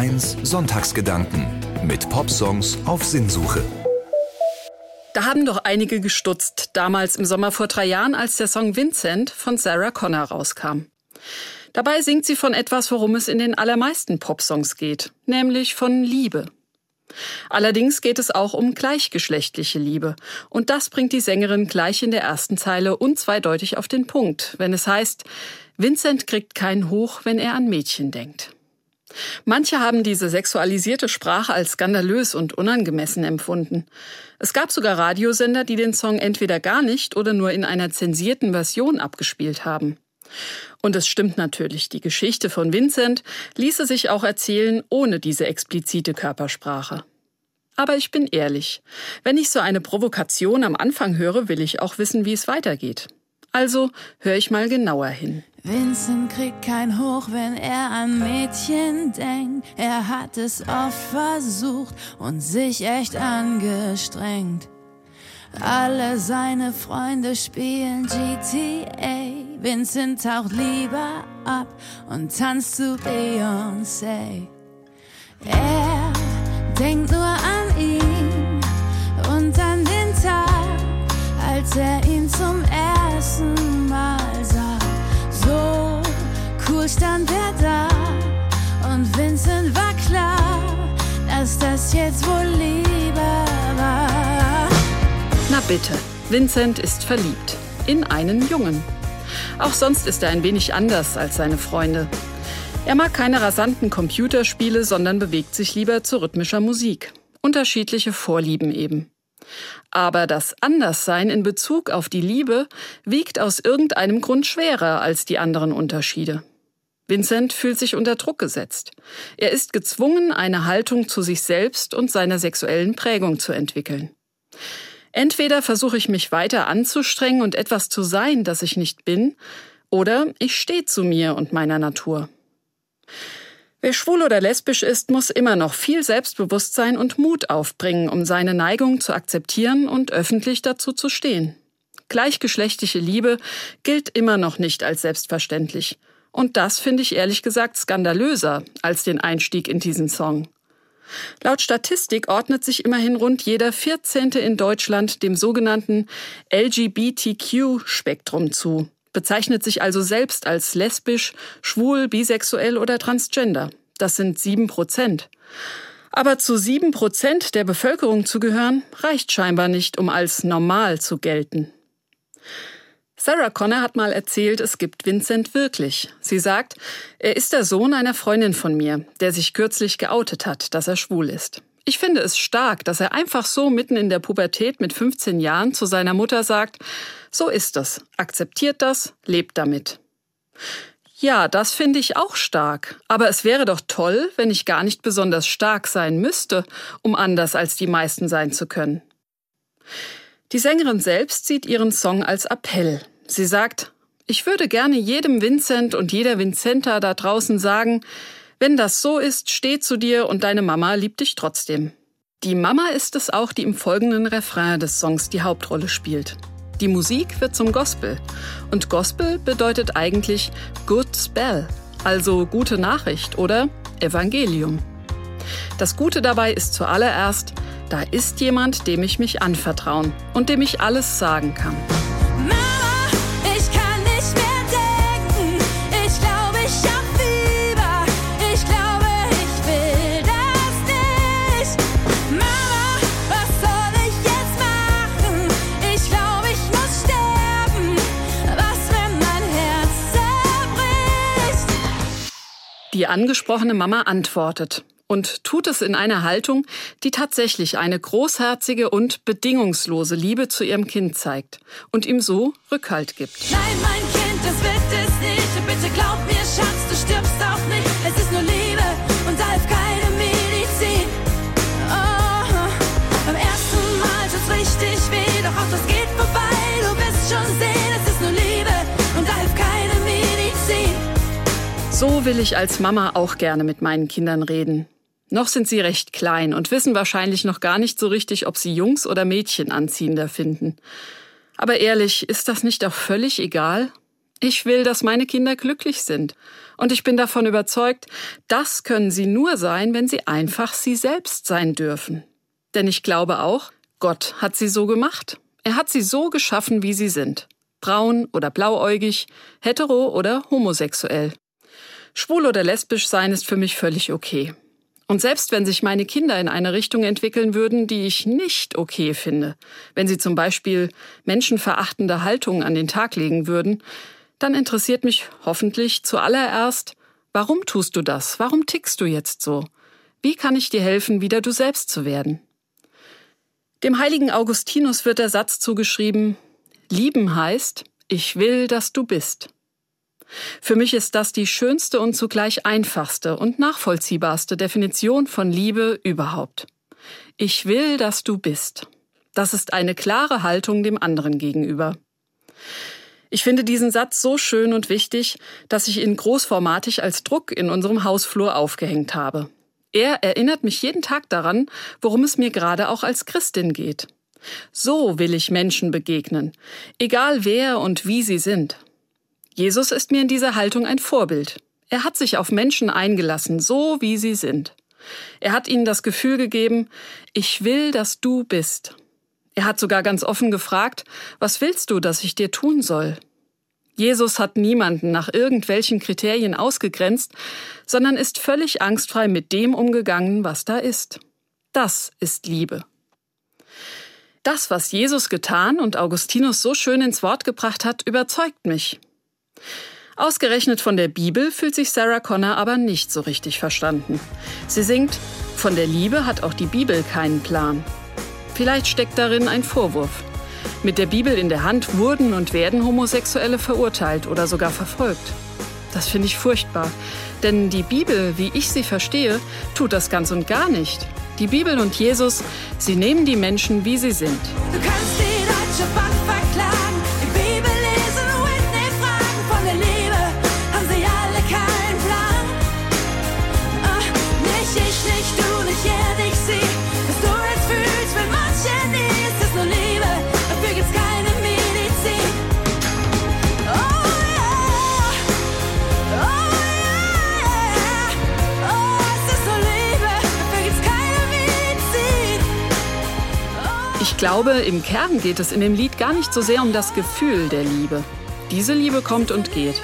1 Sonntagsgedanken mit Popsongs auf Sinnsuche. Da haben doch einige gestutzt, damals im Sommer vor drei Jahren, als der Song Vincent von Sarah Connor rauskam. Dabei singt sie von etwas, worum es in den allermeisten Popsongs geht, nämlich von Liebe. Allerdings geht es auch um gleichgeschlechtliche Liebe. Und das bringt die Sängerin gleich in der ersten Zeile unzweideutig auf den Punkt, wenn es heißt, Vincent kriegt keinen Hoch, wenn er an Mädchen denkt. Manche haben diese sexualisierte Sprache als skandalös und unangemessen empfunden. Es gab sogar Radiosender, die den Song entweder gar nicht oder nur in einer zensierten Version abgespielt haben. Und es stimmt natürlich, die Geschichte von Vincent ließe sich auch erzählen ohne diese explizite Körpersprache. Aber ich bin ehrlich, wenn ich so eine Provokation am Anfang höre, will ich auch wissen, wie es weitergeht. Also höre ich mal genauer hin. Vincent kriegt kein Hoch, wenn er an Mädchen denkt. Er hat es oft versucht und sich echt angestrengt. Alle seine Freunde spielen GTA. Vincent taucht lieber ab und tanzt zu Beyoncé. Er denkt nur an ihn und an den Tag, als er ihn zum stand er da und Vincent war klar, dass das jetzt wohl Liebe war. Na bitte, Vincent ist verliebt in einen Jungen. Auch sonst ist er ein wenig anders als seine Freunde. Er mag keine rasanten Computerspiele, sondern bewegt sich lieber zu rhythmischer Musik. Unterschiedliche Vorlieben eben. Aber das Anderssein in Bezug auf die Liebe wiegt aus irgendeinem Grund schwerer als die anderen Unterschiede. Vincent fühlt sich unter Druck gesetzt. Er ist gezwungen, eine Haltung zu sich selbst und seiner sexuellen Prägung zu entwickeln. Entweder versuche ich mich weiter anzustrengen und etwas zu sein, das ich nicht bin, oder ich stehe zu mir und meiner Natur. Wer schwul oder lesbisch ist, muss immer noch viel Selbstbewusstsein und Mut aufbringen, um seine Neigung zu akzeptieren und öffentlich dazu zu stehen. Gleichgeschlechtliche Liebe gilt immer noch nicht als selbstverständlich. Und das finde ich ehrlich gesagt skandalöser als den Einstieg in diesen Song. Laut Statistik ordnet sich immerhin rund jeder 14. in Deutschland dem sogenannten LGBTQ-Spektrum zu, bezeichnet sich also selbst als lesbisch, schwul, bisexuell oder transgender. Das sind sieben Prozent. Aber zu sieben Prozent der Bevölkerung zu gehören, reicht scheinbar nicht, um als normal zu gelten. Sarah Connor hat mal erzählt, es gibt Vincent wirklich. Sie sagt, er ist der Sohn einer Freundin von mir, der sich kürzlich geoutet hat, dass er schwul ist. Ich finde es stark, dass er einfach so mitten in der Pubertät mit 15 Jahren zu seiner Mutter sagt, so ist es, akzeptiert das, lebt damit. Ja, das finde ich auch stark. Aber es wäre doch toll, wenn ich gar nicht besonders stark sein müsste, um anders als die meisten sein zu können. Die Sängerin selbst sieht ihren Song als Appell. Sie sagt, ich würde gerne jedem Vincent und jeder Vincenta da draußen sagen, wenn das so ist, steh zu dir und deine Mama liebt dich trotzdem. Die Mama ist es auch, die im folgenden Refrain des Songs die Hauptrolle spielt. Die Musik wird zum Gospel. Und Gospel bedeutet eigentlich Good Spell, also gute Nachricht oder Evangelium. Das Gute dabei ist zuallererst, da ist jemand, dem ich mich anvertrauen und dem ich alles sagen kann. Die angesprochene Mama antwortet und tut es in einer Haltung, die tatsächlich eine großherzige und bedingungslose Liebe zu ihrem Kind zeigt und ihm so Rückhalt gibt. Nein, mein Kind, das wird es nicht. Bitte glaub mir, Schatz, du stirbst auch nicht. Es ist nur Liebe und da hilft keine Medizin. Oh, beim ersten Mal tut's richtig weh, doch auch das geht vorbei. Du wirst schon sehen, es ist nur Liebe und da hilft keine Medizin. So will ich als Mama auch gerne mit meinen Kindern reden. Noch sind sie recht klein und wissen wahrscheinlich noch gar nicht so richtig, ob sie Jungs oder Mädchen anziehender finden. Aber ehrlich, ist das nicht auch völlig egal? Ich will, dass meine Kinder glücklich sind. Und ich bin davon überzeugt, das können sie nur sein, wenn sie einfach sie selbst sein dürfen. Denn ich glaube auch, Gott hat sie so gemacht. Er hat sie so geschaffen, wie sie sind. Braun oder blauäugig, hetero oder homosexuell. Schwul oder lesbisch sein ist für mich völlig okay. Und selbst wenn sich meine Kinder in eine Richtung entwickeln würden, die ich nicht okay finde, wenn sie zum Beispiel menschenverachtende Haltungen an den Tag legen würden, dann interessiert mich hoffentlich zuallererst, warum tust du das? Warum tickst du jetzt so? Wie kann ich dir helfen, wieder du selbst zu werden? Dem heiligen Augustinus wird der Satz zugeschrieben, Lieben heißt, ich will, dass du bist. Für mich ist das die schönste und zugleich einfachste und nachvollziehbarste Definition von Liebe überhaupt. Ich will, dass du bist. Das ist eine klare Haltung dem anderen gegenüber. Ich finde diesen Satz so schön und wichtig, dass ich ihn großformatig als Druck in unserem Hausflur aufgehängt habe. Er erinnert mich jeden Tag daran, worum es mir gerade auch als Christin geht. So will ich Menschen begegnen, egal wer und wie sie sind. Jesus ist mir in dieser Haltung ein Vorbild. Er hat sich auf Menschen eingelassen, so wie sie sind. Er hat ihnen das Gefühl gegeben, ich will, dass du bist. Er hat sogar ganz offen gefragt, was willst du, dass ich dir tun soll? Jesus hat niemanden nach irgendwelchen Kriterien ausgegrenzt, sondern ist völlig angstfrei mit dem umgegangen, was da ist. Das ist Liebe. Das, was Jesus getan und Augustinus so schön ins Wort gebracht hat, überzeugt mich. Ausgerechnet von der Bibel fühlt sich Sarah Connor aber nicht so richtig verstanden. Sie singt, von der Liebe hat auch die Bibel keinen Plan. Vielleicht steckt darin ein Vorwurf. Mit der Bibel in der Hand wurden und werden Homosexuelle verurteilt oder sogar verfolgt. Das finde ich furchtbar, denn die Bibel, wie ich sie verstehe, tut das ganz und gar nicht. Die Bibel und Jesus, sie nehmen die Menschen, wie sie sind. Ich glaube, im Kern geht es in dem Lied gar nicht so sehr um das Gefühl der Liebe. Diese Liebe kommt und geht.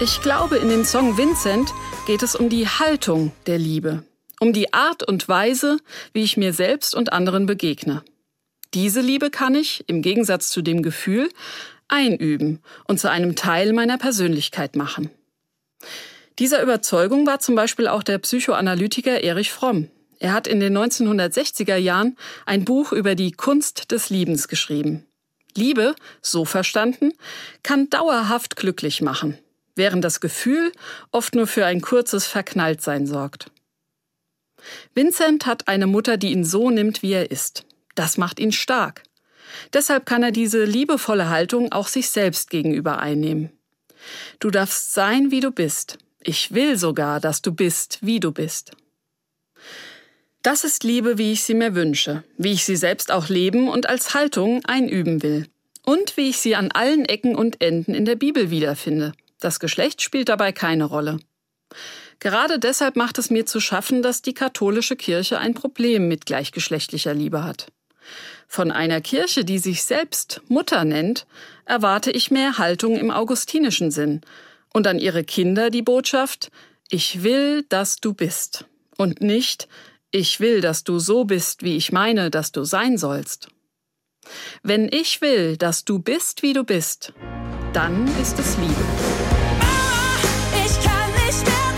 Ich glaube, in dem Song Vincent geht es um die Haltung der Liebe, um die Art und Weise, wie ich mir selbst und anderen begegne. Diese Liebe kann ich, im Gegensatz zu dem Gefühl, einüben und zu einem Teil meiner Persönlichkeit machen. Dieser Überzeugung war zum Beispiel auch der Psychoanalytiker Erich Fromm. Er hat in den 1960er Jahren ein Buch über die Kunst des Liebens geschrieben. Liebe, so verstanden, kann dauerhaft glücklich machen, während das Gefühl oft nur für ein kurzes Verknalltsein sorgt. Vincent hat eine Mutter, die ihn so nimmt, wie er ist. Das macht ihn stark. Deshalb kann er diese liebevolle Haltung auch sich selbst gegenüber einnehmen. Du darfst sein, wie du bist. Ich will sogar, dass du bist, wie du bist. Das ist Liebe, wie ich sie mir wünsche, wie ich sie selbst auch leben und als Haltung einüben will. Und wie ich sie an allen Ecken und Enden in der Bibel wiederfinde. Das Geschlecht spielt dabei keine Rolle. Gerade deshalb macht es mir zu schaffen, dass die katholische Kirche ein Problem mit gleichgeschlechtlicher Liebe hat. Von einer Kirche, die sich selbst Mutter nennt, erwarte ich mehr Haltung im augustinischen Sinn und an ihre Kinder die Botschaft, ich will, dass du bist und nicht, ich will, dass du so bist, wie ich meine, dass du sein sollst. Wenn ich will, dass du bist, wie du bist, dann ist es Liebe. Mama, ich kann nicht mehr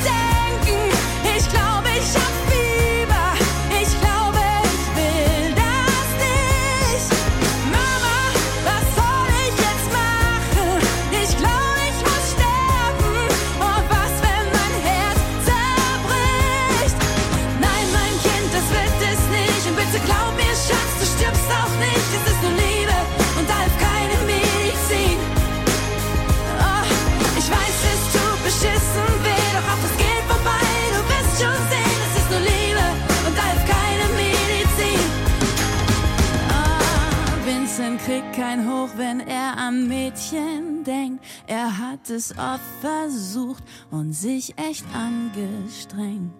kriegt kein Hoch, wenn er an Mädchen denkt. Er hat es oft versucht und sich echt angestrengt.